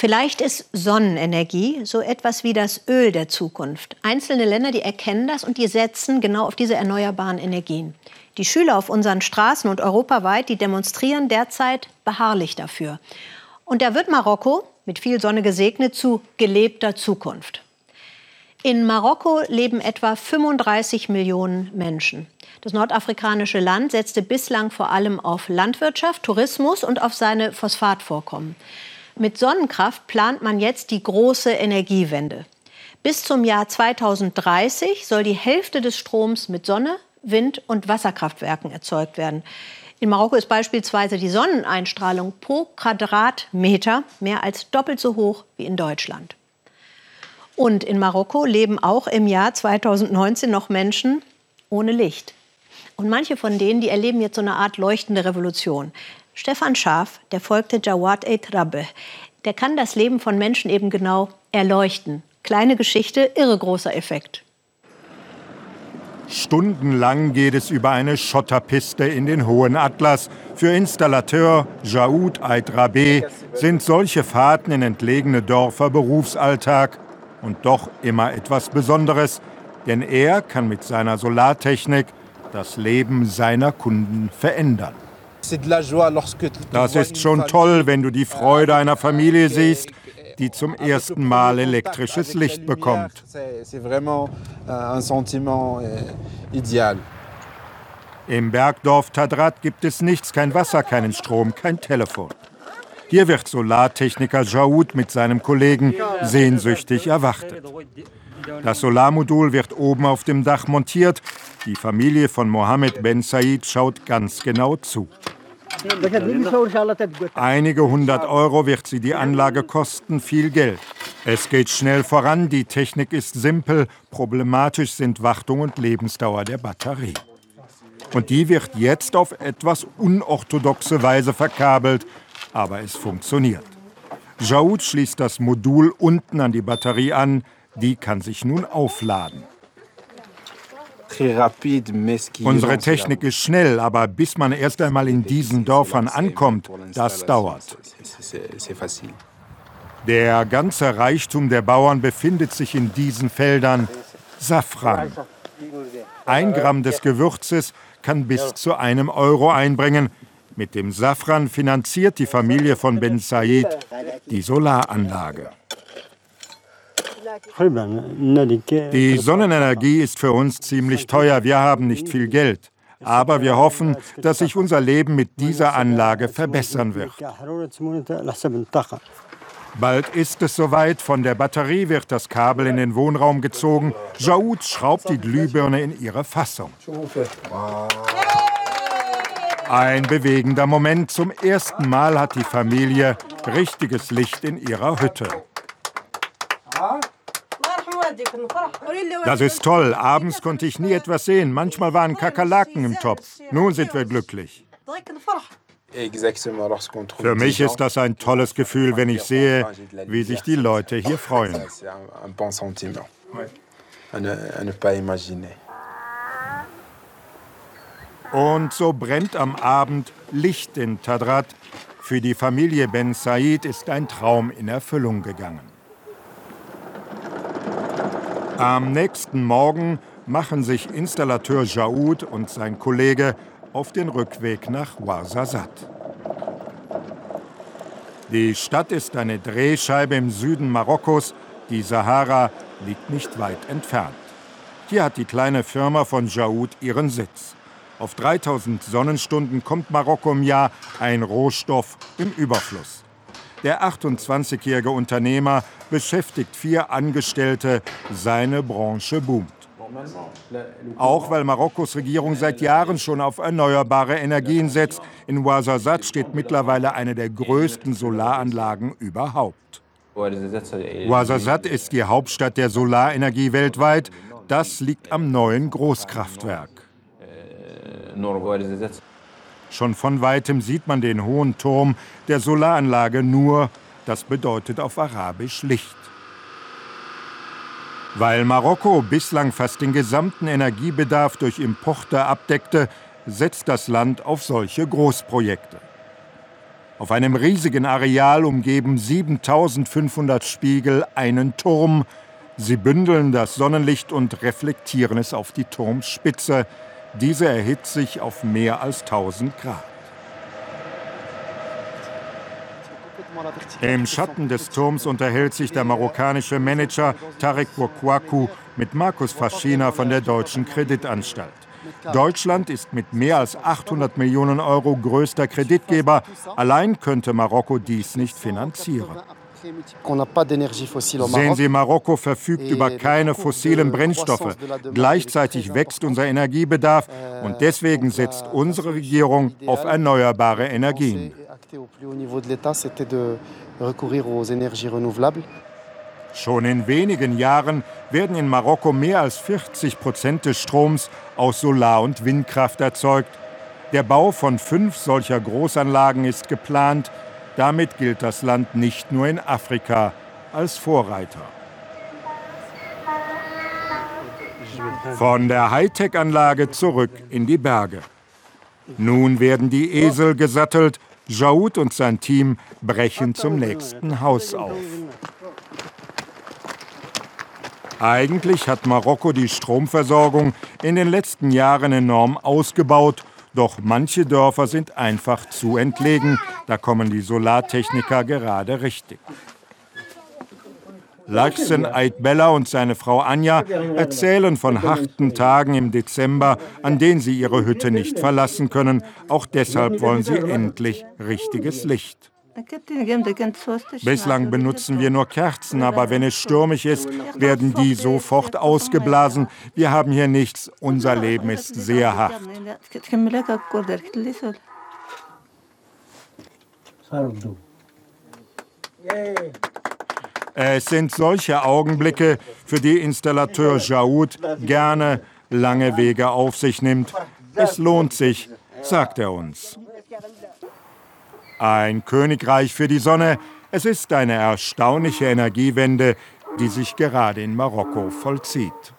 Vielleicht ist Sonnenenergie so etwas wie das Öl der Zukunft. Einzelne Länder, die erkennen das und die setzen genau auf diese erneuerbaren Energien. Die Schüler auf unseren Straßen und europaweit, die demonstrieren derzeit beharrlich dafür. Und da wird Marokko, mit viel Sonne gesegnet, zu gelebter Zukunft. In Marokko leben etwa 35 Millionen Menschen. Das nordafrikanische Land setzte bislang vor allem auf Landwirtschaft, Tourismus und auf seine Phosphatvorkommen. Mit Sonnenkraft plant man jetzt die große Energiewende. Bis zum Jahr 2030 soll die Hälfte des Stroms mit Sonne, Wind- und Wasserkraftwerken erzeugt werden. In Marokko ist beispielsweise die Sonneneinstrahlung pro Quadratmeter mehr als doppelt so hoch wie in Deutschland. Und in Marokko leben auch im Jahr 2019 noch Menschen ohne Licht. Und manche von denen, die erleben jetzt so eine Art leuchtende Revolution. Stefan Schaaf, der folgte Jawad Eid Rabbe, der kann das Leben von Menschen eben genau erleuchten. Kleine Geschichte, irre großer Effekt. Stundenlang geht es über eine Schotterpiste in den hohen Atlas. Für Installateur Jaoud Aidrabe sind solche Fahrten in entlegene Dörfer Berufsalltag und doch immer etwas Besonderes, denn er kann mit seiner Solartechnik das Leben seiner Kunden verändern. Das ist schon toll, wenn du die Freude einer Familie siehst, die zum ersten Mal elektrisches Licht bekommt. Im Bergdorf Tadrat gibt es nichts, kein Wasser, keinen Strom, kein Telefon. Hier wird Solartechniker Jaoud mit seinem Kollegen sehnsüchtig erwartet. Das Solarmodul wird oben auf dem Dach montiert. Die Familie von Mohammed Ben Said schaut ganz genau zu. Einige hundert Euro wird sie die Anlage kosten, viel Geld. Es geht schnell voran, die Technik ist simpel, problematisch sind Wartung und Lebensdauer der Batterie. Und die wird jetzt auf etwas unorthodoxe Weise verkabelt, aber es funktioniert. Jaoud schließt das Modul unten an die Batterie an, die kann sich nun aufladen. Unsere Technik ist schnell, aber bis man erst einmal in diesen Dörfern ankommt, das dauert. Der ganze Reichtum der Bauern befindet sich in diesen Feldern. Safran. Ein Gramm des Gewürzes kann bis zu einem Euro einbringen. Mit dem Safran finanziert die Familie von Ben Said die Solaranlage. Die Sonnenenergie ist für uns ziemlich teuer. Wir haben nicht viel Geld. Aber wir hoffen, dass sich unser Leben mit dieser Anlage verbessern wird. Bald ist es soweit. Von der Batterie wird das Kabel in den Wohnraum gezogen. Jaoud schraubt die Glühbirne in ihre Fassung. Ein bewegender Moment. Zum ersten Mal hat die Familie richtiges Licht in ihrer Hütte. Das ist toll. Abends konnte ich nie etwas sehen. Manchmal waren Kakerlaken im Topf. Nun sind wir glücklich. Für mich ist das ein tolles Gefühl, wenn ich sehe, wie sich die Leute hier freuen. Und so brennt am Abend Licht in Tadrat. Für die Familie Ben Said ist ein Traum in Erfüllung gegangen. Am nächsten Morgen machen sich Installateur Jaoud und sein Kollege auf den Rückweg nach Ouarzazate. Die Stadt ist eine Drehscheibe im Süden Marokkos. Die Sahara liegt nicht weit entfernt. Hier hat die kleine Firma von Jaoud ihren Sitz. Auf 3000 Sonnenstunden kommt Marokko im Jahr ein Rohstoff im Überfluss. Der 28-jährige Unternehmer beschäftigt vier Angestellte. Seine Branche boomt. Auch weil Marokkos Regierung seit Jahren schon auf erneuerbare Energien setzt. In Ouarzazate steht mittlerweile eine der größten Solaranlagen überhaupt. Ouarzazate ist die Hauptstadt der Solarenergie weltweit. Das liegt am neuen Großkraftwerk. Schon von weitem sieht man den hohen Turm der Solaranlage nur, das bedeutet auf Arabisch Licht. Weil Marokko bislang fast den gesamten Energiebedarf durch Importe abdeckte, setzt das Land auf solche Großprojekte. Auf einem riesigen Areal umgeben 7500 Spiegel einen Turm. Sie bündeln das Sonnenlicht und reflektieren es auf die Turmspitze. Diese erhitzt sich auf mehr als 1000 Grad. Im Schatten des Turms unterhält sich der marokkanische Manager Tarek Bourkwaku mit Markus Faschina von der Deutschen Kreditanstalt. Deutschland ist mit mehr als 800 Millionen Euro größter Kreditgeber. Allein könnte Marokko dies nicht finanzieren. Sehen Sie, Marokko verfügt über keine fossilen Brennstoffe. Gleichzeitig wächst unser Energiebedarf und deswegen setzt unsere Regierung auf erneuerbare Energien. Schon in wenigen Jahren werden in Marokko mehr als 40 Prozent des Stroms aus Solar- und Windkraft erzeugt. Der Bau von fünf solcher Großanlagen ist geplant. Damit gilt das Land nicht nur in Afrika als Vorreiter. Von der Hightech-Anlage zurück in die Berge. Nun werden die Esel gesattelt. Jaoud und sein Team brechen zum nächsten Haus auf. Eigentlich hat Marokko die Stromversorgung in den letzten Jahren enorm ausgebaut. Doch manche Dörfer sind einfach zu entlegen. Da kommen die Solartechniker gerade richtig. Lachsen Aitbella und seine Frau Anja erzählen von harten Tagen im Dezember, an denen sie ihre Hütte nicht verlassen können. Auch deshalb wollen sie endlich richtiges Licht. Bislang benutzen wir nur Kerzen, aber wenn es stürmisch ist, werden die sofort ausgeblasen. Wir haben hier nichts, unser Leben ist sehr hart. Es sind solche Augenblicke, für die Installateur Jaoud gerne lange Wege auf sich nimmt. Es lohnt sich, sagt er uns. Ein Königreich für die Sonne. Es ist eine erstaunliche Energiewende, die sich gerade in Marokko vollzieht.